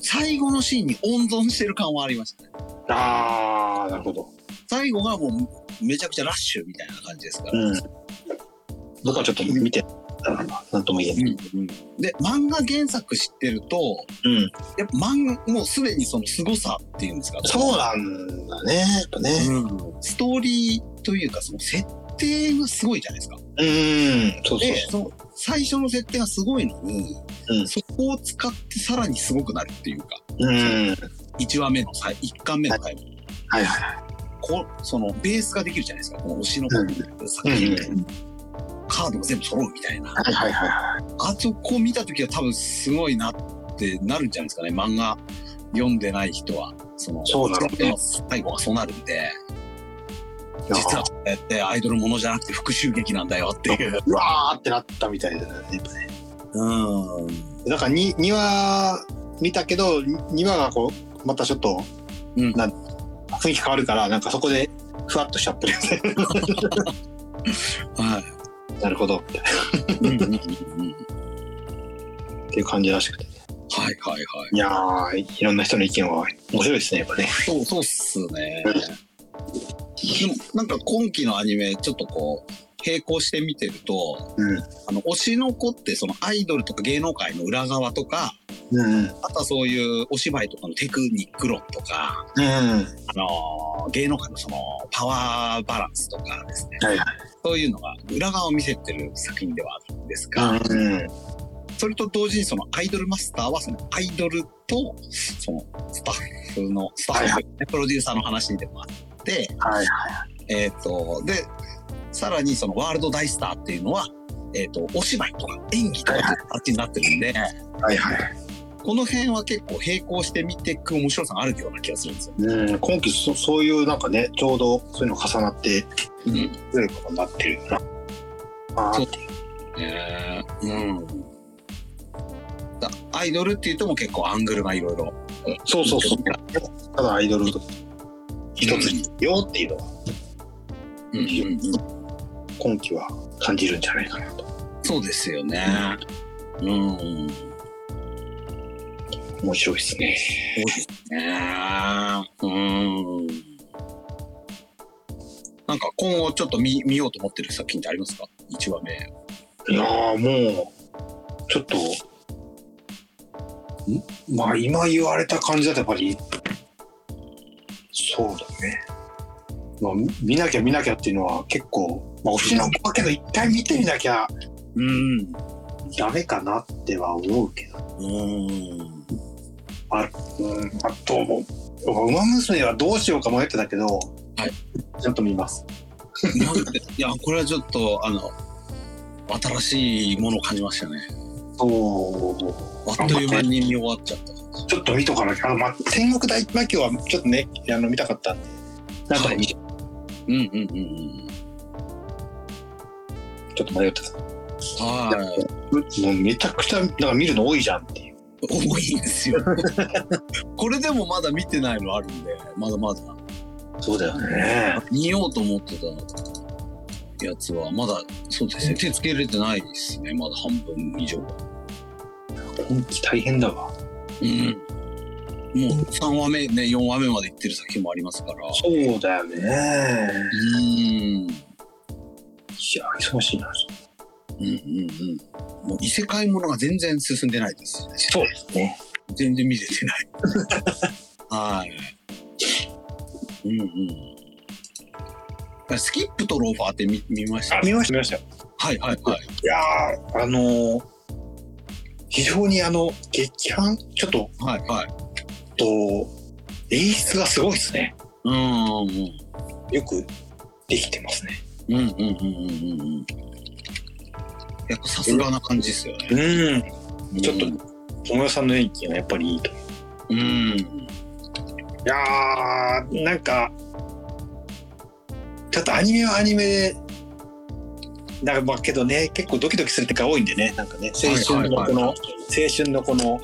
最後のシーンに温存してる感はありましたね。あー、なるほど。最後がもうめちゃくちゃラッシュみたいな感じですから。うん。僕はちょっと見てたからな、なんとも言えない。で、漫画原作知ってると、うん。やっぱ漫画、もうすでにその凄さっていうんですかそうなんだね、やっぱね。うんストーリーというか、その設定がすごいじゃないですか。うん、そうそうで、その最初の設定がすごいのに、うん。そこを使ってさらにすごくなるっていうか、うん。はい1話目の際、1巻目の回も、はい。こうそのベースができるじゃないですか、この推しの子うん。作品、カードが全部揃うみたいな。はい。はい。はい。はい。あそこ見たときは多分すごいなってなるんじゃないですかね、漫画読んでない人は。その、そうだろうね最後がそうなるんで、実はこうやってアイドルものじゃなくて復讐劇なんだよっていう。うわーってなったみたいだね、やっぱね。うん。だからに2話見たけど2話がこうまたちょっと、うんなん雰囲気変わるからなんかそこでふわっとしちゃってる はい。なるほどみたいなうんっていう感じらしくてはいはいはい。いやーいろんな人の意見は面白いですねやっぱねそう、そうっすね。でも、なんか今期のアニメ、ちょっとこう、並行して見てると、うん。あの、推しの子って、そのアイドルとか芸能界の裏側とか、うんあとはそういうお芝居とかのテクニック論とか、うんはいあのー芸能界のそのパワーバランスとかですね、はいそういうのが裏側を見せてる作品ではあるんですが、うんそれと同時にそのアイドルマスターはそのアイドルとそのスタッフの、スタッフ、ねはい。プロデューサーの話でもあって、はいえっ、と、で、さらにそのワールド大スターっていうのは、えっ、と、お芝居とか演技とかっていう形になってるんで、はいはいこの辺は結構並行して見ていく面白さがあるような気がするんですよ。うん今期そそういうなんかねちょうどそういうの重なってうん。強いことになってるよなあそうーねうん。だアイドルって言っても結構アングルがいろいろ。そうそうそうただアイドル一つによっていうのはうんうんうん。今期は感じるんじゃないかなとそうですよね。うん。面白いですねそうですね。うん。なんか今後ちょっと見見ようと思ってる作品ってありますか ?1 話目。いやーもうちょっとん？まあ今言われた感じだとやっぱりそそうだね。まあ、見なきゃ見なきゃっていうのは結構、まあ、推しの子だけど一回見てみなきゃうん。ダメかなっては思うけど。うん。あうん、あと、ウマ娘はどうしようか迷ってたけど、はい。ちゃんと見ます。いや、これはちょっと、あの、新しいものを感じましたね。そう。あっという間に見終わっちゃった。ちょっと見とかなきゃ。あの、ま、天国大魔教はちょっとね、あの、見たかったんで。なんとか見て、うんうんうんうん。ちょっと迷ってた。はい。もうめちゃくちゃ、なんか見るの多いじゃんっていう。多いんですよ。これでもまだ見てないのあるんで、まだまだ。そうだよね。見ようと思ってたやつは、まだ、そうですね、手つけれてないですね、まだ半分以上は。本気大変だわ。うん。もう3話目ね、4話目まで行ってる作品もありますから。そうだよね。うん。いや、忙しいな。うんうんうん。もう異世界ものが全然進んでないです。そうですね。全然見れてない。はい。うんうん。スキップとローファーって見見ました？あ、見ました、見ましたよ。はいはいはい。いやー、あのー非常にあの、劇伴ちょっと、はいはい。と、演出がすごいですね。うんうんよくできてますね。うんうんうんうんうんうん。やっぱさすがな感じですよね。うん。ちょっと、友よさんの演技がやっぱりいいと。うん。いやー、なんか、ちょっとアニメはアニメで、なんかまあけどね、結構ドキドキするってか多いんでね、なんかね、青春のこの、青春のこの、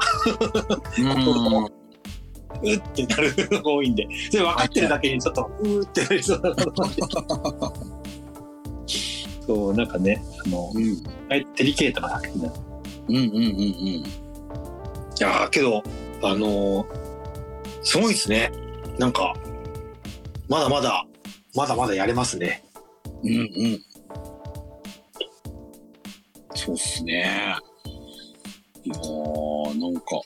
う ってなるのが多いんで、それ分かってるだけにちょっと、うーってなりそうなのでそう、なんかね、あの、うんデリケートな作品だ。いうんうんうんやー、けど、あのーすごいですね。なんか、まだまだ、まだまだやれますね。うんうんうん。そうっすね。いやーなんか、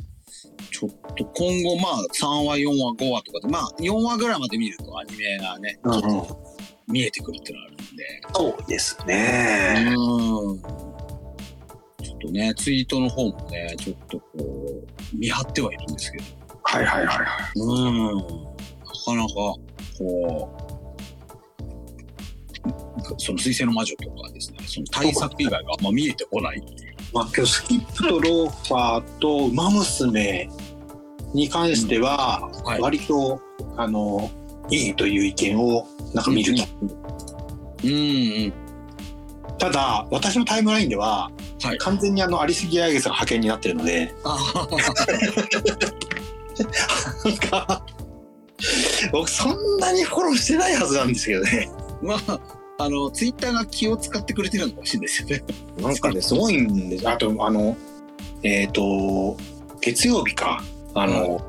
ちょっと今後まあ3話、4話、5話とかで、まあ4話ぐらいまで見るとアニメがね、ちょっと見えてくるってのあるんで。そうですね。うん。ちょっとね、ツイートの方もね、ちょっとこう、見張ってはいるんですけど。はいはいはいはい。うん。なかなか、こう、その水星の魔女とかですね、その対策以外があんま見えてこないっていう。まあ、けどスキップとローファーとウマ娘に関しては、はい割と、あの、いいという意見をなんか見ると。うんうん。ただ、私のタイムラインでは、はい完全にあの、アリスギアイゲスが派遣になってるので、あ なんか、僕そんなにフォローしてないはずなんですけどね。まあ、あの、ツイッターが気を使ってくれてるのかもしれないですよね。なんかね、すごいんです。あと、あの、えっ、と、月曜日か。あの、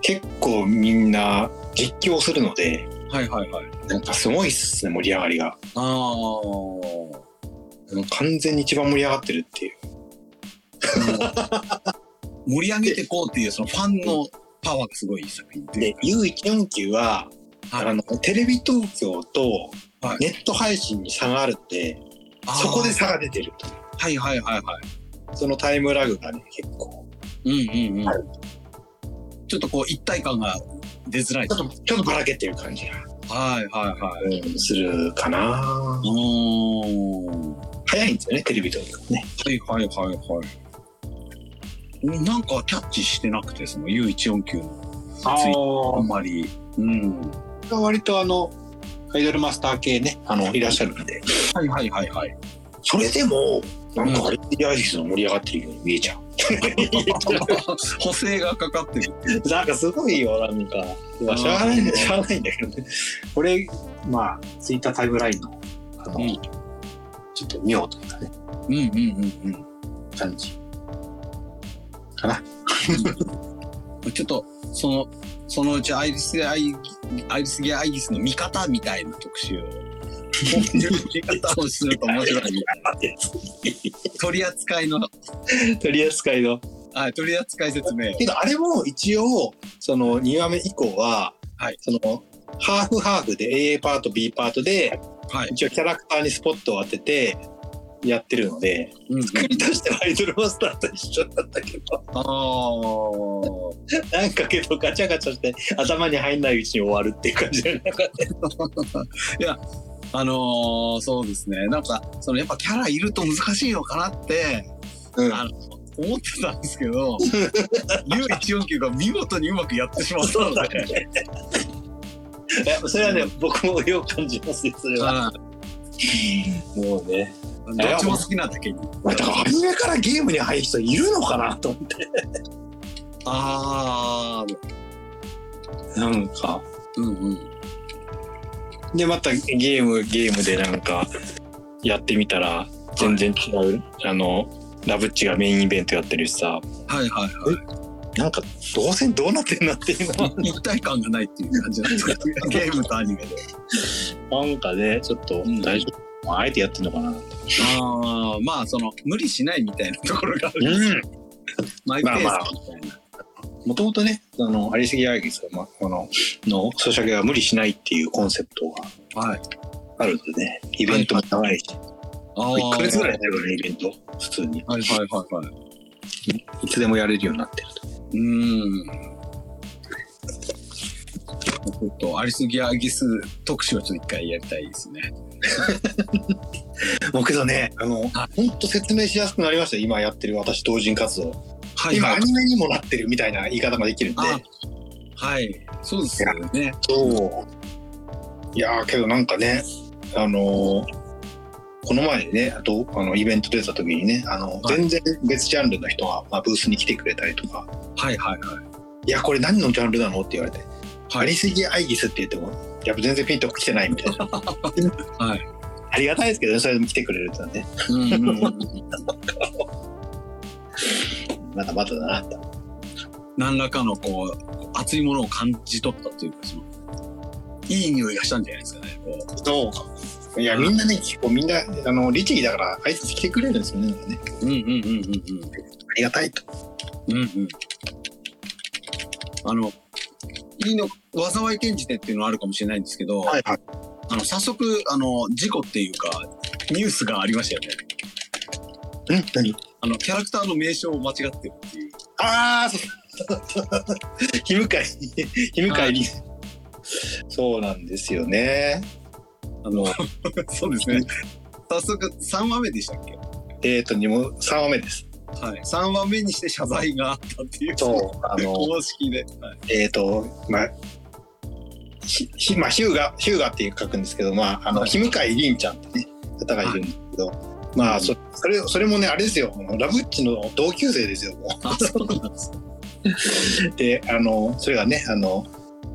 結構みんな実況するので、はいはいはい。なんかすごいっすね、盛り上がりが。ああ。完全に一番盛り上がってるっていう。盛り上げていこうっていう、そのファンのパワーがすごい作品で、U149 は、か。はいあの、テレビ東京とはいネット配信に差があるんで、そこで差が出てると。はいはいはいはい。そのタイムラグがね、結構。うんうんうん。はいちょっとこう一体感が出づらいちょ。っと、ちょっとばらけてる感じが、はいはいはい。うんするかなうーん。早いんですよね、テレビ東京ね。はいはいはいはい。なんかキャッチしてなくて、その U149 のあツイあんまり。うん。あ。割とあの、アイドルマスター系ね、あの、いらっしゃるんで。はいはいはいはい。それでも、なんかアリスギアイゲスの盛り上がってるように見えちゃう。補正がかかってる。なんかすごいよ、なんか。まあ、しゃあない、しゃあないんだけどね。これ、まあ、ツイッタータイムラインの、あの、うんちょっと見ようと思ったね、うんうんうんうん。感じ。かな。ちょっと、その、そのうちアイリスギアアイアイリスギアアイギスの見方みたいな特集を。見方をすると面白い。取り扱いの、取り扱いの。はい、取り扱い説明を。けど、あれも一応、その2話目以降は、はいその、ハーフハーフで A パート B パートではい。一応キャラクターにスポットを当ててやってるのでうんうん、作り出してはアイドルマスターと一緒だったけどああ。なんかけどガチャガチャして頭に入んないうちに終わるっていう感じでなんか あのーそうですね。なんか、そのやっぱキャラいると難しいのかなって、うん。あの、思ってたんですけど、U149 が見事にうまくやってしまったので、それはね僕もよく感じますよそれは。はい。もうね。どっちも好きなだけ？に。だからアニメからゲームに入る人いるのかなと思って。ああ、なんか。うんうん。でまたゲームゲームでなんかやってみたら全然違う、あのラブッチがメインイベントやってるしさはいはいはい。なんかどうせどうなってんなっていうのは一体感がないっていう感じなんですけど、ゲームとアニメで。なんかねちょっとうん大丈夫、あえてやってんのかなああ、まあ、その、無理しないみたいなところがある。うんマイペースみまあまあたいな。もともとねあのありすぎアイギスまあののソシャゲは無理しないっていうコンセプトがはい。あるのでねイベントも長いし、ああ。1ヶ月ぐらいやるからねイベント普通にはいはいはいはい。いつでもやれるようになってるとうーん。ちょっと、アリスギアギス特集はちょっと一回やりたいですね。もうけどねあのは本当説明しやすくなりましたよ今やってる私同人活動はい今アニメにもなってるみたいな言い方ができるんであはい。そうですよね。そういやーけどなんかねあのーこの前ねあとあのイベント出た時にねあの、はい全然別ジャンルの人が、まあ、ブースに来てくれたりとかはいはいはい。「いやこれ何のジャンルなの?」って言われて「はいありすぎアイギス」って言ってもやっぱ全然ピンときてないみたいなはい。ありがたいですけどねそれでも来てくれるってねうんうんうん。まだまだだなと何らかのこう、熱いものを感じ取ったというか、その、いい匂いがしたんじゃないですかね。こういやみんなね結構みんなあの律儀だから挨拶来てくれるんですよねなんうんうんうんうんありがたいとうん。うんうん。あの、いいの、災い転じてっていうのはあるかもしれないんですけど、はいはいあの、早速、あの、事故っていうか、ニュースがありましたよね。うん何？あの、キャラクターの名称を間違ってるっていう。ああ、そう。ひむかい、ひむかいに。そうなんですよね。あの、そうですね。早速、3話目でしたっけ？えっ、と、にも3話目です。はい。3話目にして謝罪があったっていう。そう、あの、公式で。はい。えっ、と、まあ、ひ、ひまあ、ヒューガ、ヒューガって書くんですけど、まあ、あの、はいひむかいりんちゃんってね、方がいるんですけど、まあ、そそれ、それもね、あれですよ、ラブッチの同級生ですよ、もあ、そうなんです。う。で、あの、それがね、あの、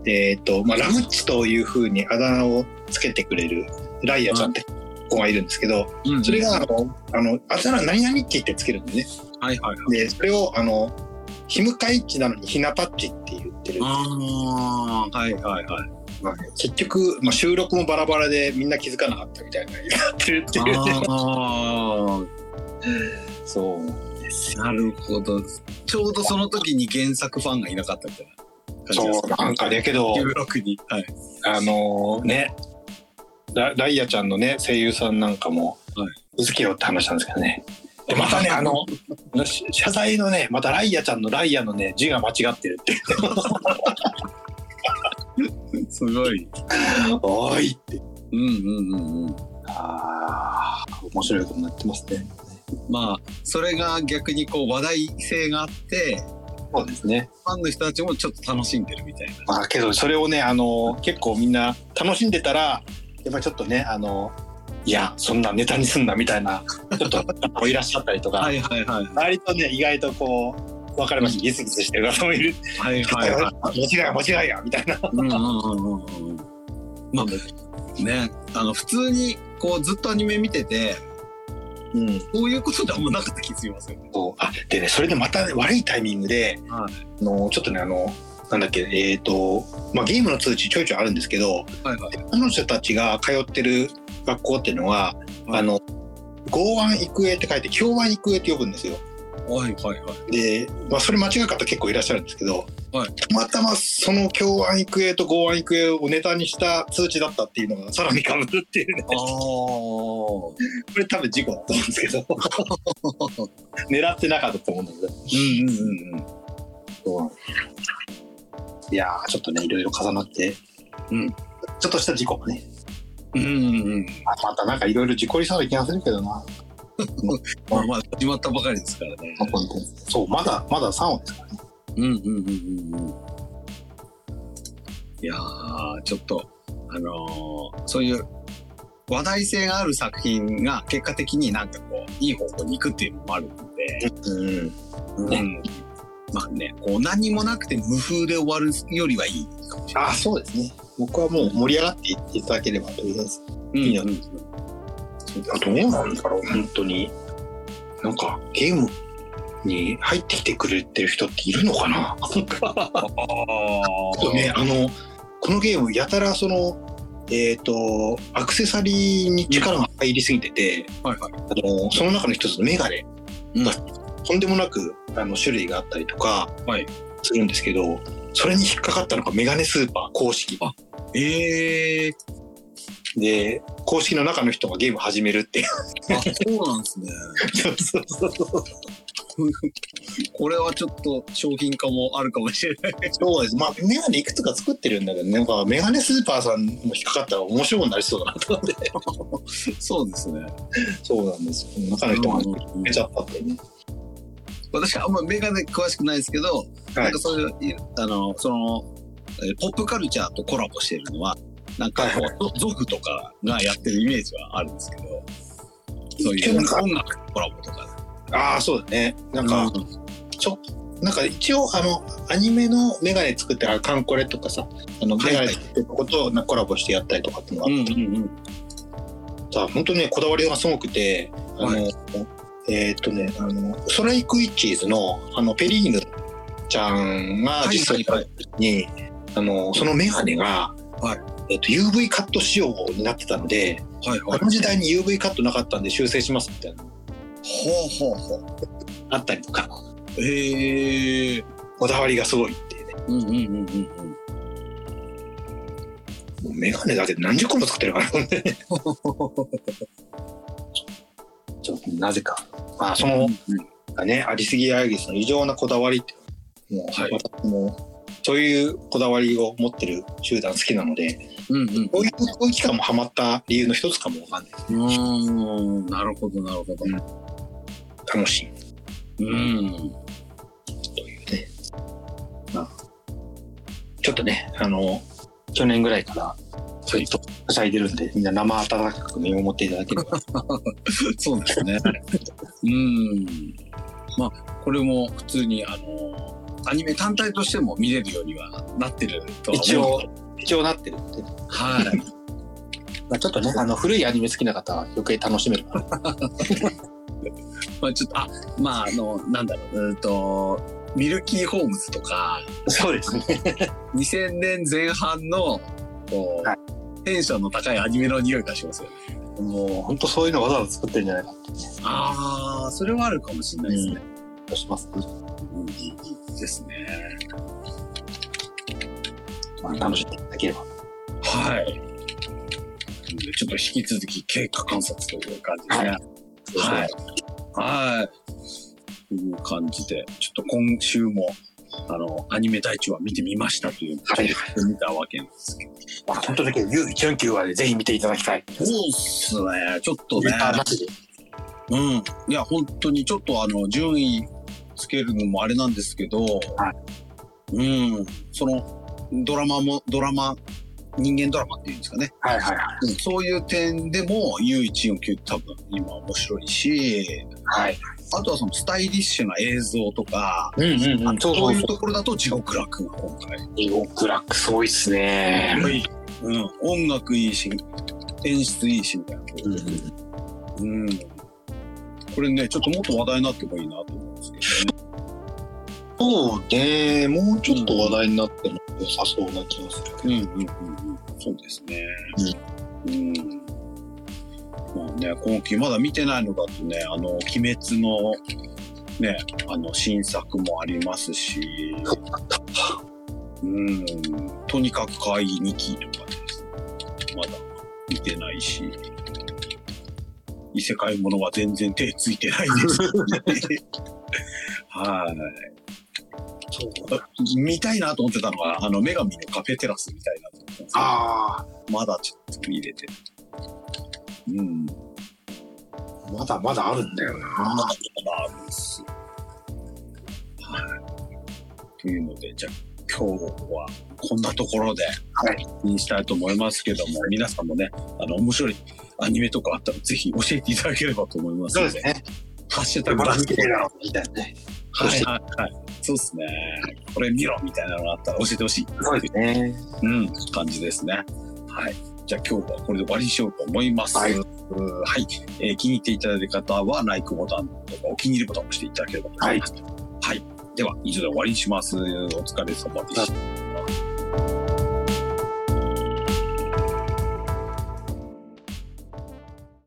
えっ、と、まあ、ラブッチというふうにあだ名をつけてくれるライアちゃんって子がいるんですけど、うんそれが、あの、あの、あだ名何々って言ってつけるんでね。はいはいはい。で、それを、あの、ひむかいっちなのにひなたっちって言ってる。ああ、はいはいはい。まあ結局、まあ、収録もバラバラでみんな気づかなかったみたいななってるっていう。あそうな、なるほど。ちょうどその時に原作ファンがいなかったみたいな感じですそう、なんかね、けど、16に。はい。あのね、ラライアちゃんのね、声優さんなんかも、はい気づけようって話なんですけどね。で、またね、あの、謝罪のね、またライアちゃんのライアのね、字が間違ってるっていう。すごい。おーいって。うんうんうんうん。ああ、面白いことになってますね。まあ、それが逆にこう話題性があって、そうですね。ファンの人たちもちょっと楽しんでるみたいな。まあけどそれをねあの結構みんな楽しんでたらやっぱちょっとねあのいやそんなネタにすんなみたいなちょっといらっしゃったりとか、はいはいはい。割とね意外とこう分かりますギスギスしてる方もいるはいはいはい。間違い間違いやみたいなうんうんうんうんうん。まあ、ね、あの、普通にこうずっとアニメ見てて、うんそういうことであんまなかった気がしますよね。あでねそれでまた、ね、悪いタイミングで、はいあのちょっとねあのなんだっけえっ、と、まあ、ゲームの通知ちょいちょいあるんですけどはいはい。彼女たちが通ってる学校っていうのは、はいあの剛腕育英って書いて京腕育英って呼ぶんですよ。はいはいはい。で、まあ、それ間違う方結構いらっしゃるんですけど、はい。たまたまその京湾育英と剛湾育英をネタにした通知だったっていうのがさらに被るっていうね。ああ。これ多分事故だと思うんですけど。狙ってなかったと思うんだけど。うんうんうんうん。いやーちょっとねいろいろ重なって、うん。ちょっとした事故がね。うんうんうん。あまたなんかいろいろ事故りそうな気がするけどな まあまあ始まったばかりですからね。そうまだまだ3話ですからねうんうんうんうんうん。いやー、ちょっと、あのーそういう話題性がある作品が結果的になんかこう、いい方向に行くっていうのもあるので、うんうん。まあね、こう何もなくて無風で終わるよりはいいかもしれない。あそうですね僕はもう盛り上がっていっていただければとりあえずうんいいようんうんあどうなんだろう本当に。なんかゲームに入ってきてくれてる人っているのかな？あそうねあのこのゲームやたらそのえっ、とアクセサリーに力が入りすぎてて、はいはい。あのその中の一つのメガネうん。がとんでもなくあの種類があったりとかはい。するんですけど、それに引っかかったのがメガネスーパー公式。あええで公式の中の人がゲーム始めるっていうあ、そうなんですね。そうそうそうそうこれはちょっと商品化もあるかもしれない。そうです。まあ、メガネいくつか作ってるんだけどね、なんかメガネスーパーさんも引っかかったら面白くなりそうだなと思って。そうですね。そうなんですよ。中の人がうんうん出ちゃったってね。私はあんまメガネ詳しくないですけど、はいなんか。そういう、あの、その、えーポップカルチャーとコラボしてるのは、なんかこはいはう、ゾゾフとかがやってるイメージはあるんですけど、そういう音楽とコラボとか。ああ、そうだね。なんか、うんちょ、なんか一応、あの、アニメのメガネ作ってあるカンコレとかさ、あの、はいはいメガネ作ってるとことなコラボしてやったりとかっていうのがうんうんうん。さ、本当にね、こだわりがすごくて、あの、はえーっとね、あの、ソライクイッチーズの、あの、ペリーヌちゃんがはい実際はいはい。に、あの、そのメガネが、はいえっと、UV カット仕様になってたので、はいはい。あの時代に UV カットなかったんで修正しますみたいなのほうほうほう。あったりとか、へえ。こだわりがすごいっていうね。うんうんうんうんうん。もうメガネだけで何十個も作ってるからね。ちょっとなぜか。まあ、その、がね、ありすぎあやぎの異常なこだわりってもう、はい私も、そういうこだわりを持ってる集団好きなので、うんうん。こういう空気感もハマった理由の一つかもわかんない。うーん、なるほど、なるほど。楽しいうん。というね。まあ、ちょっとね、あの、去年ぐらいから、そういうと、はしゃいでるんで、みんな生温かく見守っていただければ。そうですね。うん。まあ、これも普通に、あの、アニメ単体としても見れるようにはなってると一応、一応なってるはい。まあ、ちょっとね、あの、古いアニメ好きな方は余計楽しめる。まあ、ちょっと、あ、まあ、あの、なんだろう、うーんと、ミルキーホームズとか、そうですね。2000年前半の、こう、はテンションの高いアニメの匂いがしますよね。もう、本当そういうのわざわざ作ってるんじゃないかってね。ああ、それはあるかもしれないですね。気がしますね。うん、ですね。まあ、楽しんでいただければ。はい。でちょっと引き続き経過観察という感じでね。はい。はい。という感じで、ちょっと今週も、あの、アニメ大地は見てみましたという、はい見たわけなんですけど。まあ、本当だけど、U149 話でぜひ見ていただきたい。そうっすね。ちょっとね。うん。いや、本当にちょっとあの、順位つけるのもあれなんですけど、はうん。その、ドラマも、ドラマ、人間ドラマっていうんですかね。はいはいはい。うんそういう点でも U149 多分今面白いし、はい。あとはそのスタイリッシュな映像とか、うんうんうん。そう。いうところだと地獄楽が今回。地獄ラックすごいっすね。うん。音楽いいし、演出いいしみたいな。うん。うん。これね、ちょっともっと話題になってもいいなと思うんですけどね。そうね。もうちょっと話題になっても良さそうな気がする。うんうんうんうん。そうですね。うん。まあね、今期まだ見てないのだとね、あの、鬼滅のね、あの、新作もありますし、うん、とにかく可愛い2期とかです。まだ見てないし、異世界ものは全然手ついてないです。はい。そう。見たいなと思ってたのは、あの、女神のカフェテラスみたいなと思ったんですけどあまだちょっと見れてる。うん。あ、まだまだあるんだよな。まだあるんですよ。はい。というので、じゃあ今日はこんなところで、はい。にしたいと思いますけども、皆さんもね、あの、面白いアニメとかあったらぜひ教えていただければと思いますので、そうですね。ハッシュタグまだラスト見てるな、みたいなね。はいはいはい。そうですね。これ見ろみたいなのがあったら教えてほしい。そうですね。うん、感じですね。はい。じゃあ今日はこれで終わりにしようと思います。ははいい。はいえー気に入っていただいた方は、LIKE ボタンとかお気に入りボタンを押していただければと思います。はい。では、以上で終わりにします。お疲れ様でした。